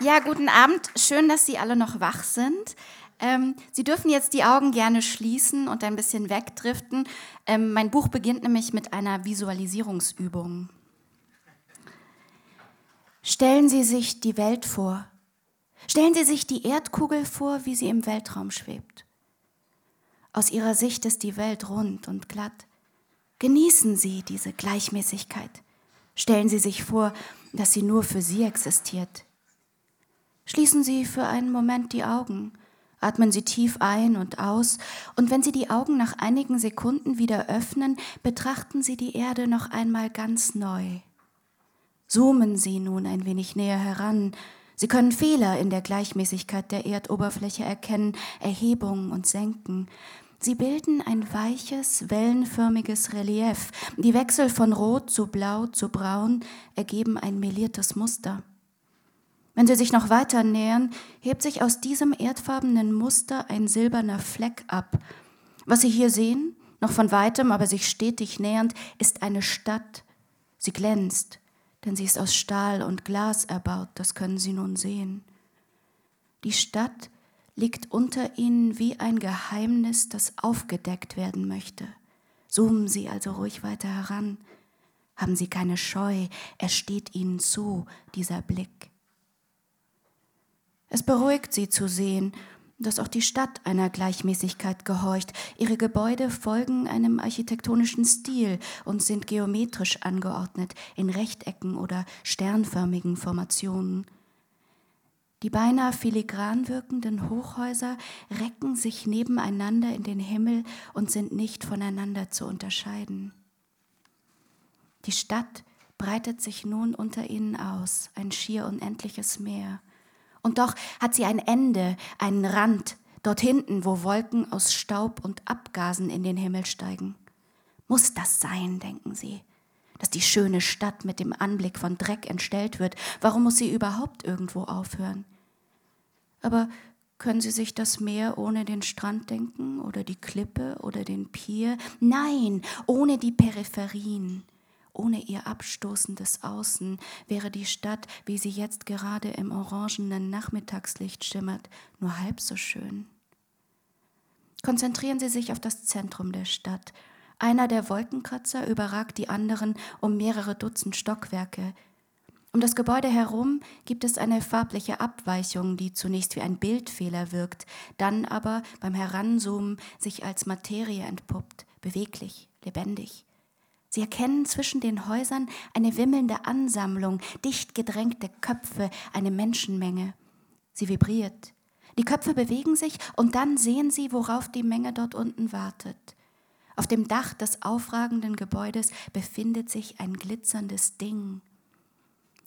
Ja, guten Abend. Schön, dass Sie alle noch wach sind. Ähm, Sie dürfen jetzt die Augen gerne schließen und ein bisschen wegdriften. Ähm, mein Buch beginnt nämlich mit einer Visualisierungsübung. Stellen Sie sich die Welt vor. Stellen Sie sich die Erdkugel vor, wie sie im Weltraum schwebt. Aus Ihrer Sicht ist die Welt rund und glatt. Genießen Sie diese Gleichmäßigkeit. Stellen Sie sich vor, dass sie nur für Sie existiert. Schließen Sie für einen Moment die Augen, atmen Sie tief ein und aus, und wenn Sie die Augen nach einigen Sekunden wieder öffnen, betrachten Sie die Erde noch einmal ganz neu. Zoomen Sie nun ein wenig näher heran. Sie können Fehler in der Gleichmäßigkeit der Erdoberfläche erkennen, Erhebungen und Senken. Sie bilden ein weiches, wellenförmiges Relief. Die Wechsel von Rot zu Blau zu Braun ergeben ein meliertes Muster. Wenn Sie sich noch weiter nähern, hebt sich aus diesem erdfarbenen Muster ein silberner Fleck ab. Was Sie hier sehen, noch von weitem, aber sich stetig nähernd, ist eine Stadt. Sie glänzt, denn sie ist aus Stahl und Glas erbaut, das können Sie nun sehen. Die Stadt liegt unter Ihnen wie ein Geheimnis, das aufgedeckt werden möchte. Zoomen Sie also ruhig weiter heran. Haben Sie keine Scheu, er steht Ihnen zu, dieser Blick. Es beruhigt sie zu sehen, dass auch die Stadt einer Gleichmäßigkeit gehorcht. Ihre Gebäude folgen einem architektonischen Stil und sind geometrisch angeordnet in Rechtecken oder sternförmigen Formationen. Die beinahe filigran wirkenden Hochhäuser recken sich nebeneinander in den Himmel und sind nicht voneinander zu unterscheiden. Die Stadt breitet sich nun unter ihnen aus, ein schier unendliches Meer. Und doch hat sie ein Ende, einen Rand, dort hinten, wo Wolken aus Staub und Abgasen in den Himmel steigen. Muss das sein, denken sie, dass die schöne Stadt mit dem Anblick von Dreck entstellt wird? Warum muss sie überhaupt irgendwo aufhören? Aber können Sie sich das Meer ohne den Strand denken oder die Klippe oder den Pier? Nein, ohne die Peripherien. Ohne ihr abstoßendes Außen wäre die Stadt, wie sie jetzt gerade im orangenen Nachmittagslicht schimmert, nur halb so schön. Konzentrieren Sie sich auf das Zentrum der Stadt. Einer der Wolkenkratzer überragt die anderen um mehrere Dutzend Stockwerke. Um das Gebäude herum gibt es eine farbliche Abweichung, die zunächst wie ein Bildfehler wirkt, dann aber beim Heranzoomen sich als Materie entpuppt, beweglich, lebendig. Sie erkennen zwischen den Häusern eine wimmelnde Ansammlung, dicht gedrängte Köpfe, eine Menschenmenge. Sie vibriert. Die Köpfe bewegen sich und dann sehen sie, worauf die Menge dort unten wartet. Auf dem Dach des aufragenden Gebäudes befindet sich ein glitzerndes Ding.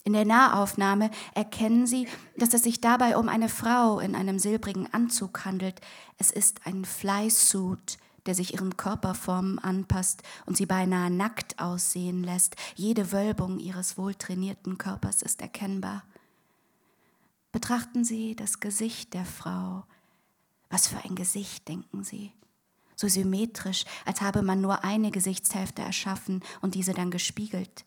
In der Nahaufnahme erkennen Sie, dass es sich dabei um eine Frau in einem silbrigen Anzug handelt. Es ist ein Flysuit, der sich ihren Körperformen anpasst und sie beinahe nackt aussehen lässt. Jede Wölbung ihres wohltrainierten Körpers ist erkennbar. Betrachten Sie das Gesicht der Frau. Was für ein Gesicht, denken Sie. So symmetrisch, als habe man nur eine Gesichtshälfte erschaffen und diese dann gespiegelt.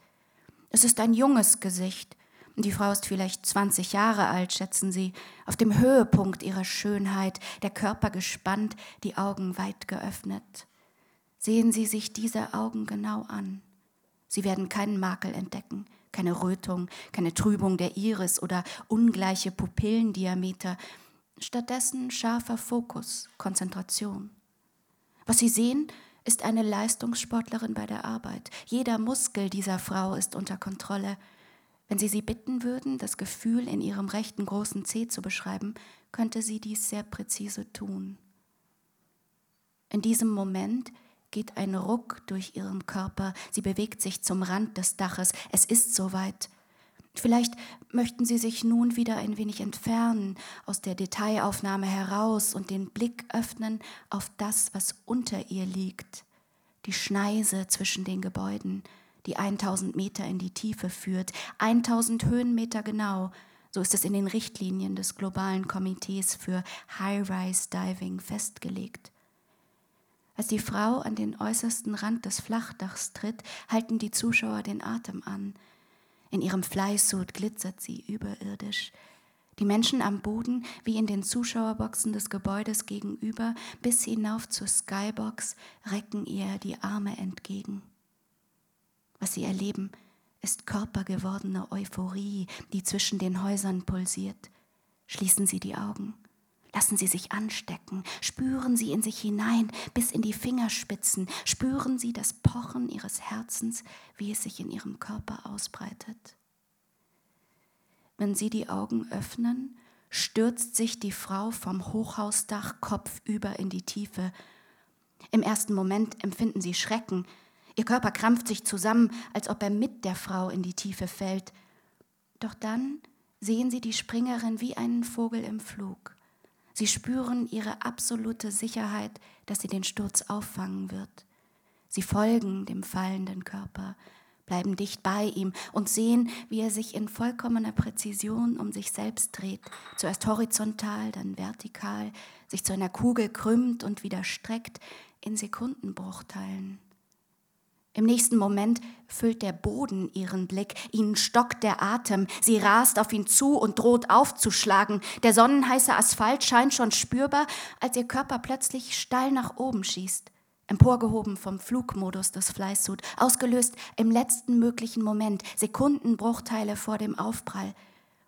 Es ist ein junges Gesicht, die Frau ist vielleicht 20 Jahre alt, schätzen Sie, auf dem Höhepunkt ihrer Schönheit, der Körper gespannt, die Augen weit geöffnet. Sehen Sie sich diese Augen genau an. Sie werden keinen Makel entdecken, keine Rötung, keine Trübung der Iris oder ungleiche Pupillendiameter, stattdessen scharfer Fokus, Konzentration. Was Sie sehen, ist eine Leistungssportlerin bei der Arbeit. Jeder Muskel dieser Frau ist unter Kontrolle. Wenn Sie sie bitten würden, das Gefühl in ihrem rechten großen Zeh zu beschreiben, könnte sie dies sehr präzise tun. In diesem Moment geht ein Ruck durch ihren Körper, sie bewegt sich zum Rand des Daches, es ist soweit. Vielleicht möchten Sie sich nun wieder ein wenig entfernen, aus der Detailaufnahme heraus und den Blick öffnen auf das, was unter ihr liegt, die Schneise zwischen den Gebäuden, die 1000 Meter in die Tiefe führt, 1000 Höhenmeter genau. So ist es in den Richtlinien des globalen Komitees für High-Rise Diving festgelegt. Als die Frau an den äußersten Rand des Flachdachs tritt, halten die Zuschauer den Atem an. In ihrem Flysuit glitzert sie überirdisch. Die Menschen am Boden, wie in den Zuschauerboxen des Gebäudes gegenüber, bis hinauf zur Skybox, recken ihr die Arme entgegen. Was sie erleben, ist körpergewordene Euphorie, die zwischen den Häusern pulsiert. Schließen Sie die Augen. Lassen Sie sich anstecken, spüren Sie in sich hinein bis in die Fingerspitzen, spüren Sie das Pochen Ihres Herzens, wie es sich in Ihrem Körper ausbreitet. Wenn Sie die Augen öffnen, stürzt sich die Frau vom Hochhausdach kopfüber in die Tiefe. Im ersten Moment empfinden Sie Schrecken. Ihr Körper krampft sich zusammen, als ob er mit der Frau in die Tiefe fällt. Doch dann sehen Sie die Springerin wie einen Vogel im Flug. Sie spüren ihre absolute Sicherheit, dass sie den Sturz auffangen wird. Sie folgen dem fallenden Körper, bleiben dicht bei ihm und sehen, wie er sich in vollkommener Präzision um sich selbst dreht, zuerst horizontal, dann vertikal, sich zu einer Kugel krümmt und wieder streckt in Sekundenbruchteilen. Im nächsten Moment füllt der Boden ihren Blick, ihnen stockt der Atem, sie rast auf ihn zu und droht aufzuschlagen. Der sonnenheiße Asphalt scheint schon spürbar, als ihr Körper plötzlich steil nach oben schießt emporgehoben vom Flugmodus des Flysuit, ausgelöst im letzten möglichen Moment, Sekundenbruchteile vor dem Aufprall.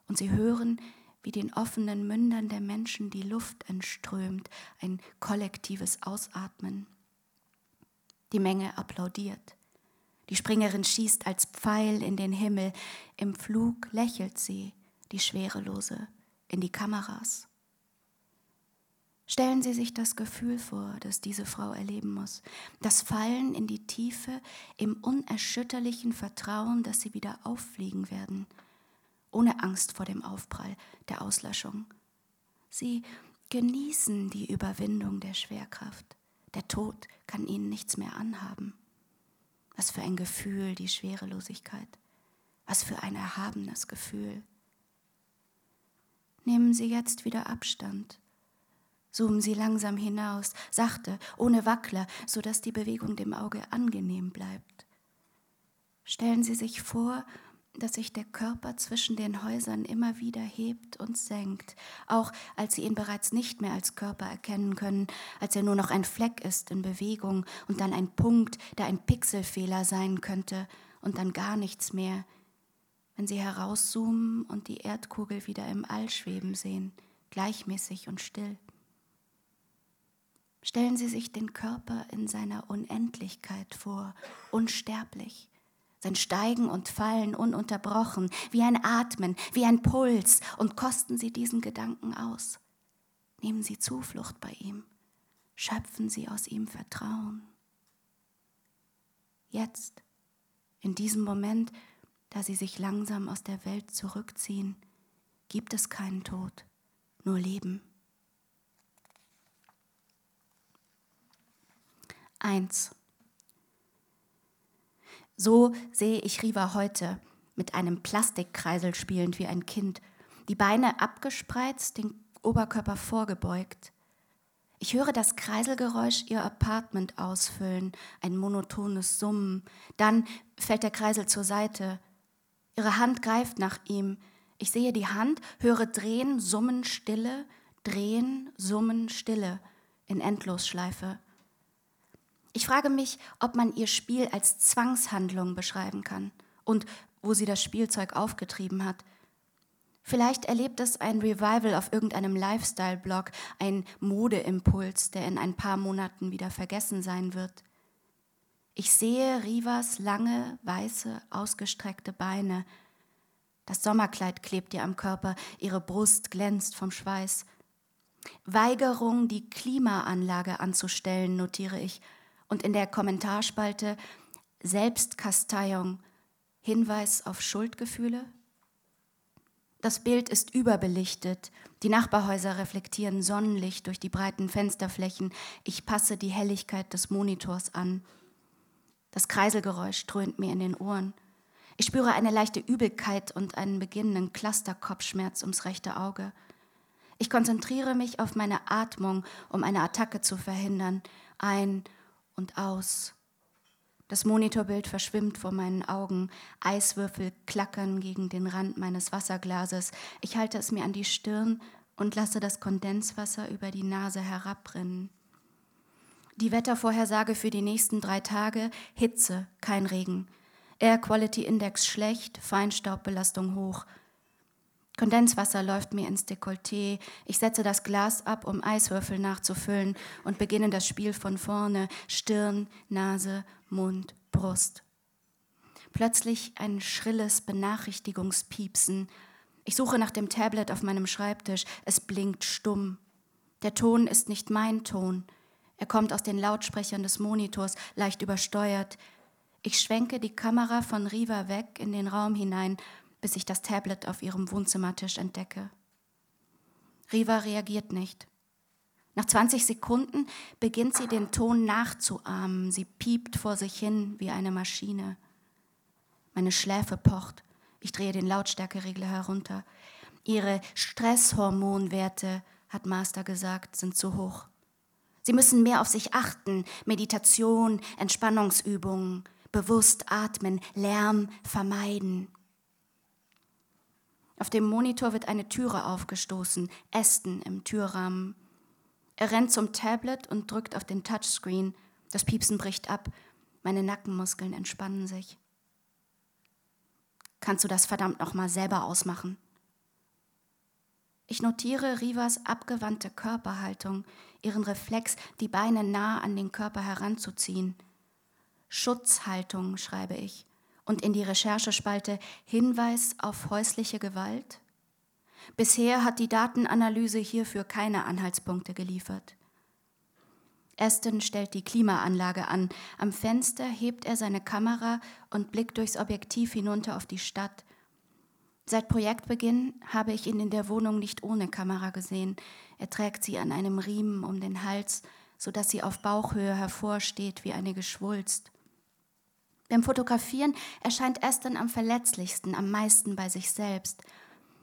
Und sie hören, wie den offenen Mündern der Menschen die Luft entströmt, ein kollektives Ausatmen. Die Menge applaudiert. Die Springerin schießt als Pfeil in den Himmel. Im Flug lächelt sie, die Schwerelose, in die Kameras. Stellen Sie sich das Gefühl vor, das diese Frau erleben muss. Das Fallen in die Tiefe im unerschütterlichen Vertrauen, dass sie wieder auffliegen werden, ohne Angst vor dem Aufprall, der Auslöschung. Sie genießen die Überwindung der Schwerkraft. Der Tod kann ihnen nichts mehr anhaben. Was für ein Gefühl, die Schwerelosigkeit. Was für ein erhabenes Gefühl. Nehmen Sie jetzt wieder Abstand Zoomen Sie langsam hinaus, sachte, ohne Wackler, sodass die Bewegung dem Auge angenehm bleibt. Stellen Sie sich vor, dass sich der Körper zwischen den Häusern immer wieder hebt und senkt, auch als Sie ihn bereits nicht mehr als Körper erkennen können, als er nur noch ein Fleck ist in Bewegung und dann ein Punkt, der ein Pixelfehler sein könnte und dann gar nichts mehr, wenn Sie herauszoomen und die Erdkugel wieder im All schweben sehen, gleichmäßig und still. Stellen Sie sich den Körper in seiner Unendlichkeit vor, unsterblich, sein Steigen und Fallen ununterbrochen, wie ein Atmen, wie ein Puls, und kosten Sie diesen Gedanken aus. Nehmen Sie Zuflucht bei ihm, schöpfen Sie aus ihm Vertrauen. Jetzt, in diesem Moment, da Sie sich langsam aus der Welt zurückziehen, gibt es keinen Tod, nur Leben. 1. So sehe ich Riva heute, mit einem Plastikkreisel spielend wie ein Kind, die Beine abgespreizt, den Oberkörper vorgebeugt. Ich höre das Kreiselgeräusch ihr Apartment ausfüllen, ein monotones Summen. Dann fällt der Kreisel zur Seite. Ihre Hand greift nach ihm. Ich sehe die Hand, höre Drehen, Summen, Stille, Drehen, Summen, Stille in Endlosschleife. Ich frage mich, ob man ihr Spiel als Zwangshandlung beschreiben kann und wo sie das Spielzeug aufgetrieben hat. Vielleicht erlebt es ein Revival auf irgendeinem Lifestyle-Blog, ein Modeimpuls, der in ein paar Monaten wieder vergessen sein wird. Ich sehe Rivas lange, weiße, ausgestreckte Beine. Das Sommerkleid klebt ihr am Körper, ihre Brust glänzt vom Schweiß. Weigerung, die Klimaanlage anzustellen, notiere ich, und in der Kommentarspalte Selbstkasteiung, Hinweis auf Schuldgefühle. Das Bild ist überbelichtet. Die Nachbarhäuser reflektieren Sonnenlicht durch die breiten Fensterflächen. Ich passe die Helligkeit des Monitors an. Das Kreiselgeräusch dröhnt mir in den Ohren. Ich spüre eine leichte Übelkeit und einen beginnenden Clusterkopfschmerz ums rechte Auge. Ich konzentriere mich auf meine Atmung, um eine Attacke zu verhindern. Ein und aus. Das Monitorbild verschwimmt vor meinen Augen. Eiswürfel klackern gegen den Rand meines Wasserglases. Ich halte es mir an die Stirn und lasse das Kondenswasser über die Nase herabrinnen. Die Wettervorhersage für die nächsten drei Tage: Hitze, kein Regen. Air Quality Index schlecht, Feinstaubbelastung hoch. Kondenswasser läuft mir ins Dekolleté. Ich setze das Glas ab, um Eiswürfel nachzufüllen und beginne das Spiel von vorne. Stirn, Nase, Mund, Brust. Plötzlich ein schrilles Benachrichtigungspiepsen. Ich suche nach dem Tablet auf meinem Schreibtisch. Es blinkt stumm. Der Ton ist nicht mein Ton. Er kommt aus den Lautsprechern des Monitors, leicht übersteuert. Ich schwenke die Kamera von Riva weg in den Raum hinein, bis ich das Tablet auf ihrem Wohnzimmertisch entdecke. Riva reagiert nicht. Nach 20 Sekunden beginnt sie den Ton nachzuahmen. Sie piept vor sich hin wie eine Maschine. Meine Schläfe pocht. Ich drehe den Lautstärkeregler herunter. Ihre Stresshormonwerte, hat Master gesagt, sind zu hoch. Sie müssen mehr auf sich achten. Meditation, Entspannungsübungen, bewusst atmen, Lärm vermeiden. Auf dem Monitor wird eine Türe aufgestoßen, Ästen im Türrahmen. Er rennt zum Tablet und drückt auf den Touchscreen. Das Piepsen bricht ab. Meine Nackenmuskeln entspannen sich. Kannst du das verdammt nochmal selber ausmachen? Ich notiere Rivas abgewandte Körperhaltung, ihren Reflex, die Beine nah an den Körper heranzuziehen. Schutzhaltung, schreibe ich. Und in die Recherchespalte Hinweis auf häusliche Gewalt? Bisher hat die Datenanalyse hierfür keine Anhaltspunkte geliefert. Aston stellt die Klimaanlage an. Am Fenster hebt er seine Kamera und blickt durchs Objektiv hinunter auf die Stadt. Seit Projektbeginn habe ich ihn in der Wohnung nicht ohne Kamera gesehen. Er trägt sie an einem Riemen um den Hals, sodass sie auf Bauchhöhe hervorsteht wie eine Geschwulst. Beim Fotografieren erscheint Aston am verletzlichsten, am meisten bei sich selbst.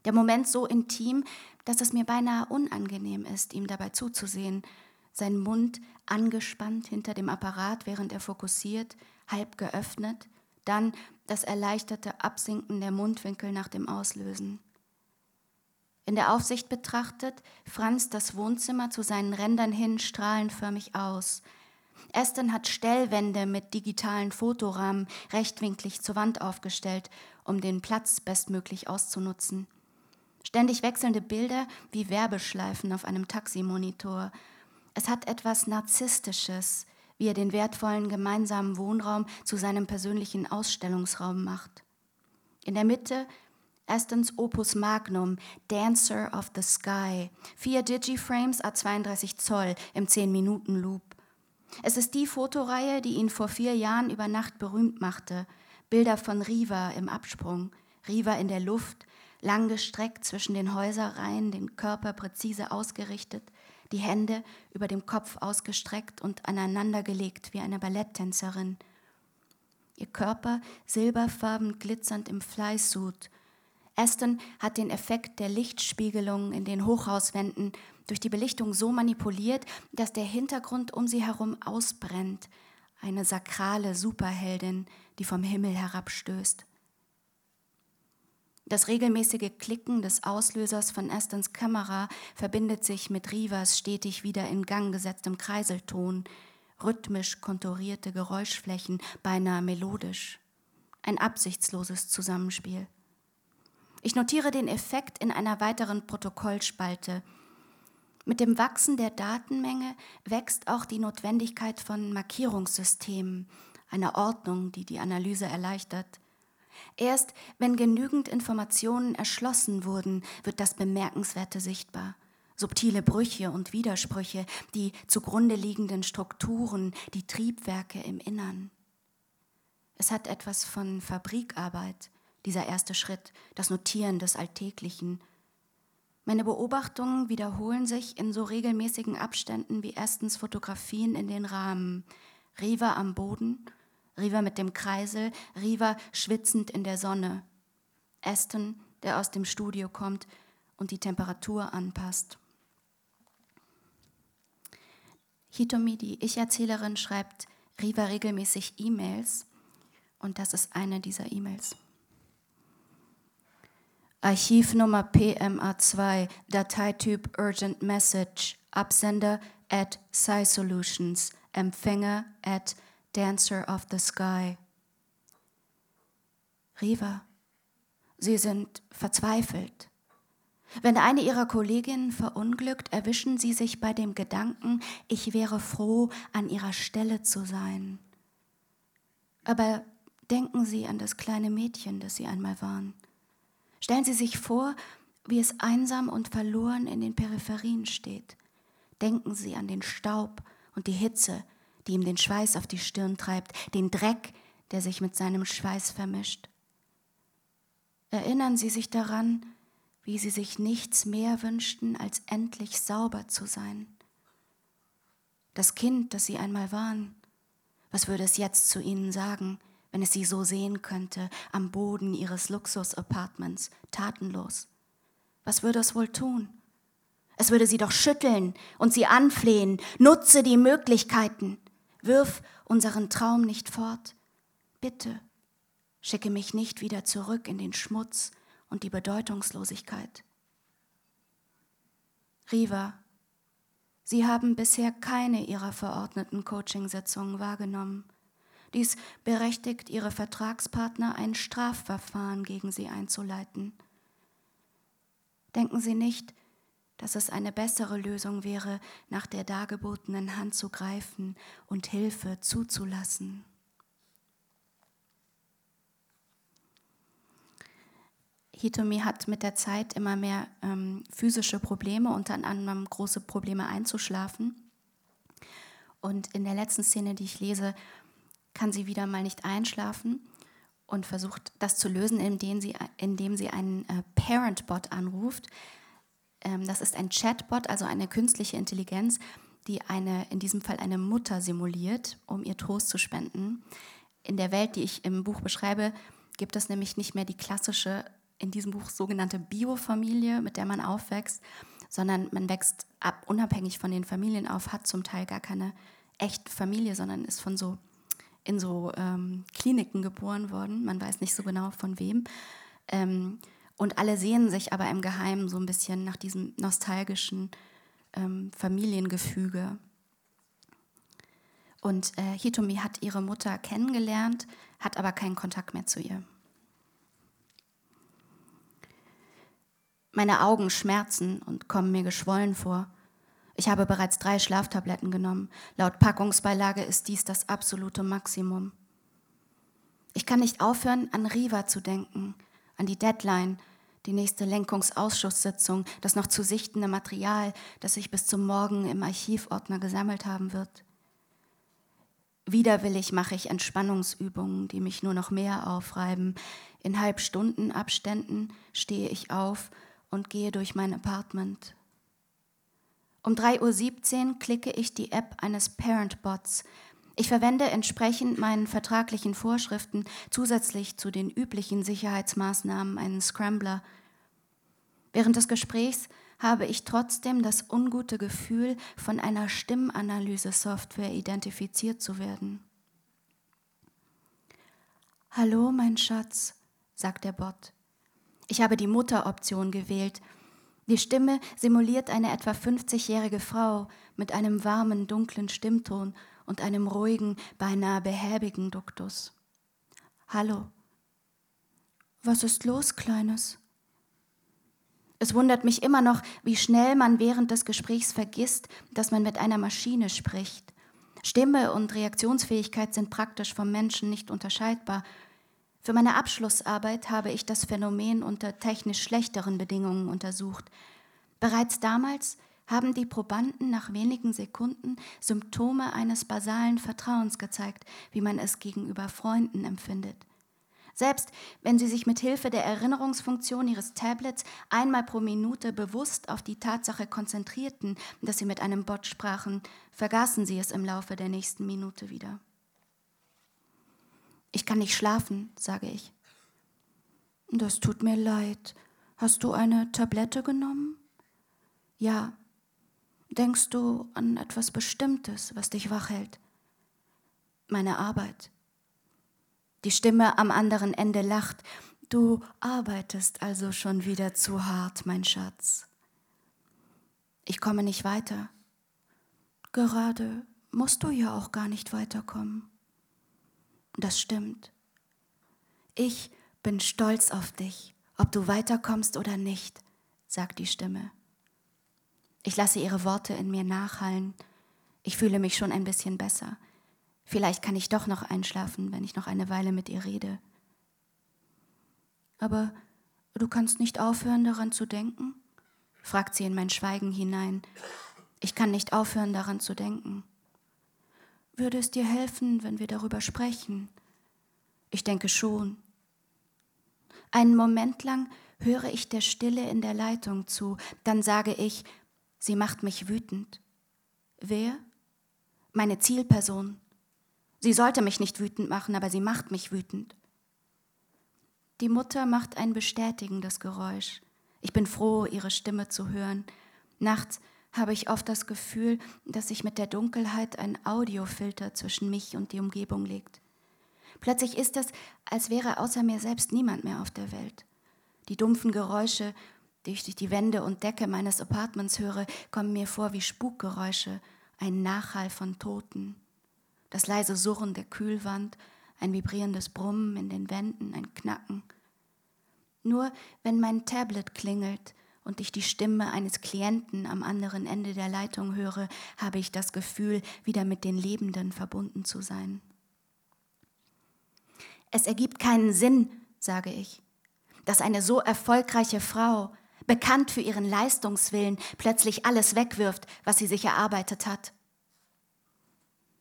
Der Moment so intim, dass es mir beinahe unangenehm ist, ihm dabei zuzusehen – sein Mund angespannt hinter dem Apparat, während er fokussiert, halb geöffnet, dann das erleichterte Absinken der Mundwinkel nach dem Auslösen. In der Aufsicht betrachtet, franzt das Wohnzimmer zu seinen Rändern hin strahlenförmig aus. Aston hat Stellwände mit digitalen Fotorahmen rechtwinklig zur Wand aufgestellt, um den Platz bestmöglich auszunutzen. Ständig wechselnde Bilder wie Werbeschleifen auf einem Taximonitor, es hat etwas Narzisstisches, wie er den wertvollen gemeinsamen Wohnraum zu seinem persönlichen Ausstellungsraum macht. In der Mitte Astons Opus Magnum, Dancer of the Sky, vier Digiframes A32 Zoll im 10-Minuten-Loop. Es ist die Fotoreihe, die ihn vor vier Jahren über Nacht berühmt machte. Bilder von Riva im Absprung, Riva in der Luft, langgestreckt zwischen den Häuserreihen, den Körper präzise ausgerichtet, die Hände über dem Kopf ausgestreckt und aneinandergelegt wie eine Balletttänzerin. Ihr Körper silberfarben glitzernd im Fleißsud. Aston hat den Effekt der Lichtspiegelung in den Hochhauswänden durch die Belichtung so manipuliert, dass der Hintergrund um sie herum ausbrennt. Eine sakrale Superheldin, die vom Himmel herabstößt. Das regelmäßige Klicken des Auslösers von Astons Kamera verbindet sich mit Rivas stetig wieder in Gang gesetztem Kreiselton, rhythmisch konturierte Geräuschflächen, beinahe melodisch. Ein absichtsloses Zusammenspiel. Ich notiere den Effekt in einer weiteren Protokollspalte. Mit dem Wachsen der Datenmenge wächst auch die Notwendigkeit von Markierungssystemen, einer Ordnung, die die Analyse erleichtert. Erst wenn genügend Informationen erschlossen wurden, wird das Bemerkenswerte sichtbar. Subtile Brüche und Widersprüche, die zugrunde liegenden Strukturen, die Triebwerke im Innern. Es hat etwas von Fabrikarbeit, dieser erste Schritt, das Notieren des Alltäglichen. Meine Beobachtungen wiederholen sich in so regelmäßigen Abständen wie erstens Fotografien in den Rahmen, Riva am Boden Riva mit dem Kreisel, Riva schwitzend in der Sonne. Aston, der aus dem Studio kommt und die Temperatur anpasst. Hitomi, die Ich-Erzählerin, schreibt Riva regelmäßig E-Mails und das ist eine dieser E-Mails. Archivnummer PMA2, Dateityp Urgent Message, Absender at SciSolutions, Empfänger at Dancer of the Sky. Riva, Sie sind verzweifelt. Wenn eine Ihrer Kolleginnen verunglückt, erwischen Sie sich bei dem Gedanken, ich wäre froh, an Ihrer Stelle zu sein. Aber denken Sie an das kleine Mädchen, das Sie einmal waren. Stellen Sie sich vor, wie es einsam und verloren in den Peripherien steht. Denken Sie an den Staub und die Hitze, die ihm den Schweiß auf die Stirn treibt, den Dreck, der sich mit seinem Schweiß vermischt. Erinnern Sie sich daran, wie Sie sich nichts mehr wünschten, als endlich sauber zu sein. Das Kind, das Sie einmal waren, was würde es jetzt zu Ihnen sagen, wenn es Sie so sehen könnte, am Boden Ihres Luxus-Apartments, tatenlos? Was würde es wohl tun? Es würde Sie doch schütteln und Sie anflehen, nutze die Möglichkeiten. Wirf unseren Traum nicht fort. Bitte, schicke mich nicht wieder zurück in den Schmutz und die Bedeutungslosigkeit. Riva, Sie haben bisher keine Ihrer verordneten Coachingsitzungen wahrgenommen. Dies berechtigt Ihre Vertragspartner, ein Strafverfahren gegen Sie einzuleiten. Denken Sie nicht, dass es eine bessere Lösung wäre, nach der dargebotenen Hand zu greifen und Hilfe zuzulassen. Hitomi hat mit der Zeit immer mehr ähm, physische Probleme, unter anderem große Probleme einzuschlafen. Und in der letzten Szene, die ich lese, kann sie wieder mal nicht einschlafen und versucht das zu lösen, indem sie, indem sie einen äh, Parent-Bot anruft, ähm, das ist ein Chatbot, also eine künstliche Intelligenz, die eine, in diesem Fall eine Mutter simuliert, um ihr Trost zu spenden. In der Welt, die ich im Buch beschreibe, gibt es nämlich nicht mehr die klassische, in diesem Buch sogenannte Biofamilie, mit der man aufwächst, sondern man wächst ab, unabhängig von den Familien auf, hat zum Teil gar keine echte Familie, sondern ist von so in so ähm, Kliniken geboren worden. Man weiß nicht so genau von wem. Ähm, und alle sehen sich aber im Geheimen so ein bisschen nach diesem nostalgischen ähm, Familiengefüge. Und äh, Hitomi hat ihre Mutter kennengelernt, hat aber keinen Kontakt mehr zu ihr. Meine Augen schmerzen und kommen mir geschwollen vor. Ich habe bereits drei Schlaftabletten genommen. Laut Packungsbeilage ist dies das absolute Maximum. Ich kann nicht aufhören, an Riva zu denken, an die Deadline, die nächste Lenkungsausschusssitzung, das noch zu sichtende Material, das sich bis zum Morgen im Archivordner gesammelt haben wird. Widerwillig mache ich Entspannungsübungen, die mich nur noch mehr aufreiben. In Halbstundenabständen stehe ich auf und gehe durch mein Apartment. Um 3.17 Uhr klicke ich die App eines Parent-Bots, ich verwende entsprechend meinen vertraglichen Vorschriften zusätzlich zu den üblichen Sicherheitsmaßnahmen einen Scrambler. Während des Gesprächs habe ich trotzdem das ungute Gefühl, von einer Stimmanalyse-Software identifiziert zu werden. Hallo, mein Schatz, sagt der Bot. Ich habe die Mutteroption gewählt. Die Stimme simuliert eine etwa 50-jährige Frau mit einem warmen, dunklen Stimmton und einem ruhigen, beinahe behäbigen Duktus. Hallo. Was ist los, Kleines? Es wundert mich immer noch, wie schnell man während des Gesprächs vergisst, dass man mit einer Maschine spricht. Stimme und Reaktionsfähigkeit sind praktisch vom Menschen nicht unterscheidbar. Für meine Abschlussarbeit habe ich das Phänomen unter technisch schlechteren Bedingungen untersucht. Bereits damals haben die Probanden nach wenigen Sekunden Symptome eines basalen Vertrauens gezeigt, wie man es gegenüber Freunden empfindet. Selbst wenn sie sich mit Hilfe der Erinnerungsfunktion ihres Tablets einmal pro Minute bewusst auf die Tatsache konzentrierten, dass sie mit einem Bot sprachen, vergaßen sie es im Laufe der nächsten Minute wieder. Ich kann nicht schlafen, sage ich. Das tut mir leid. Hast du eine Tablette genommen? Ja, Denkst du an etwas Bestimmtes, was dich wach hält? Meine Arbeit. Die Stimme am anderen Ende lacht. Du arbeitest also schon wieder zu hart, mein Schatz. Ich komme nicht weiter. Gerade musst du ja auch gar nicht weiterkommen. Das stimmt. Ich bin stolz auf dich, ob du weiterkommst oder nicht, sagt die Stimme. Ich lasse ihre Worte in mir nachhallen. Ich fühle mich schon ein bisschen besser. Vielleicht kann ich doch noch einschlafen, wenn ich noch eine Weile mit ihr rede. Aber du kannst nicht aufhören, daran zu denken? fragt sie in mein Schweigen hinein. Ich kann nicht aufhören, daran zu denken. Würde es dir helfen, wenn wir darüber sprechen? Ich denke schon. Einen Moment lang höre ich der Stille in der Leitung zu, dann sage ich, sie macht mich wütend. Wer? Meine Zielperson. Sie sollte mich nicht wütend machen, aber sie macht mich wütend. Die Mutter macht ein bestätigendes Geräusch. Ich bin froh, ihre Stimme zu hören. Nachts habe ich oft das Gefühl, dass sich mit der Dunkelheit ein Audiofilter zwischen mich und die Umgebung legt. Plötzlich ist es, als wäre außer mir selbst niemand mehr auf der Welt. Die dumpfen Geräusche, die ich durch die Wände und Decke meines Apartments höre, kommen mir vor wie Spukgeräusche, ein Nachhall von Toten das leise Surren der Kühlwand, ein vibrierendes Brummen in den Wänden, ein Knacken. Nur wenn mein Tablet klingelt und ich die Stimme eines Klienten am anderen Ende der Leitung höre, habe ich das Gefühl, wieder mit den Lebenden verbunden zu sein. Es ergibt keinen Sinn, sage ich, dass eine so erfolgreiche Frau, bekannt für ihren Leistungswillen, plötzlich alles wegwirft, was sie sich erarbeitet hat.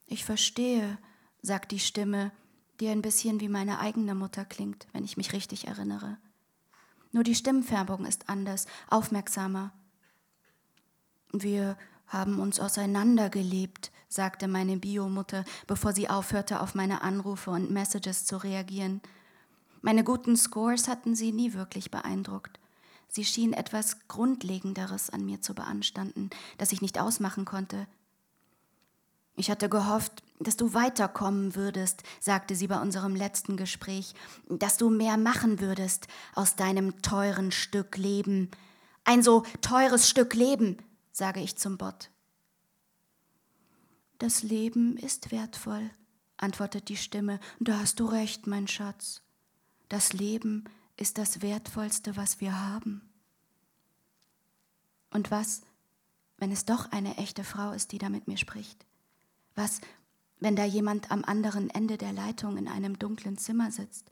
Ich verstehe, sagt die Stimme, die ein bisschen wie meine eigene Mutter klingt, wenn ich mich richtig erinnere. Nur die Stimmfärbung ist anders, aufmerksamer. Wir haben uns auseinandergelebt, sagte meine Biomutter, bevor sie aufhörte, auf meine Anrufe und Messages zu reagieren. Meine guten Scores hatten sie nie wirklich beeindruckt. Sie schien etwas Grundlegenderes an mir zu beanstanden, das ich nicht ausmachen konnte, ich hatte gehofft, dass du weiterkommen würdest, sagte sie bei unserem letzten Gespräch, dass du mehr machen würdest aus deinem teuren Stück Leben. Ein so teures Stück Leben, sage ich zum Bot. Das Leben ist wertvoll, antwortet die Stimme, da hast du recht, mein Schatz. Das Leben ist das Wertvollste, was wir haben. Und was, wenn es doch eine echte Frau ist, die da mit mir spricht? Was, wenn da jemand am anderen Ende der Leitung in einem dunklen Zimmer sitzt?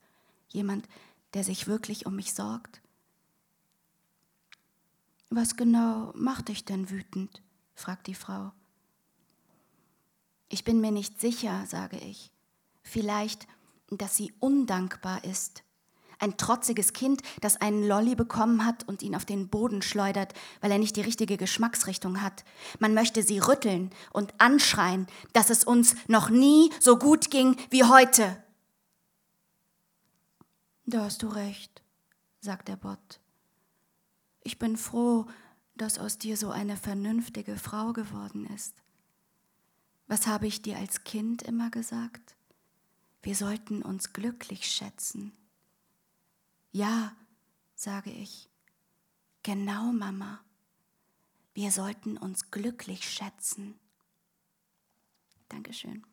Jemand, der sich wirklich um mich sorgt? Was genau macht dich denn wütend? fragt die Frau. Ich bin mir nicht sicher, sage ich. Vielleicht, dass sie undankbar ist ein trotziges Kind, das einen Lolli bekommen hat und ihn auf den Boden schleudert, weil er nicht die richtige Geschmacksrichtung hat. Man möchte sie rütteln und anschreien, dass es uns noch nie so gut ging wie heute. Da hast du recht, sagt der Bot. Ich bin froh, dass aus dir so eine vernünftige Frau geworden ist. Was habe ich dir als Kind immer gesagt? Wir sollten uns glücklich schätzen. Ja, sage ich. Genau, Mama. Wir sollten uns glücklich schätzen. Dankeschön.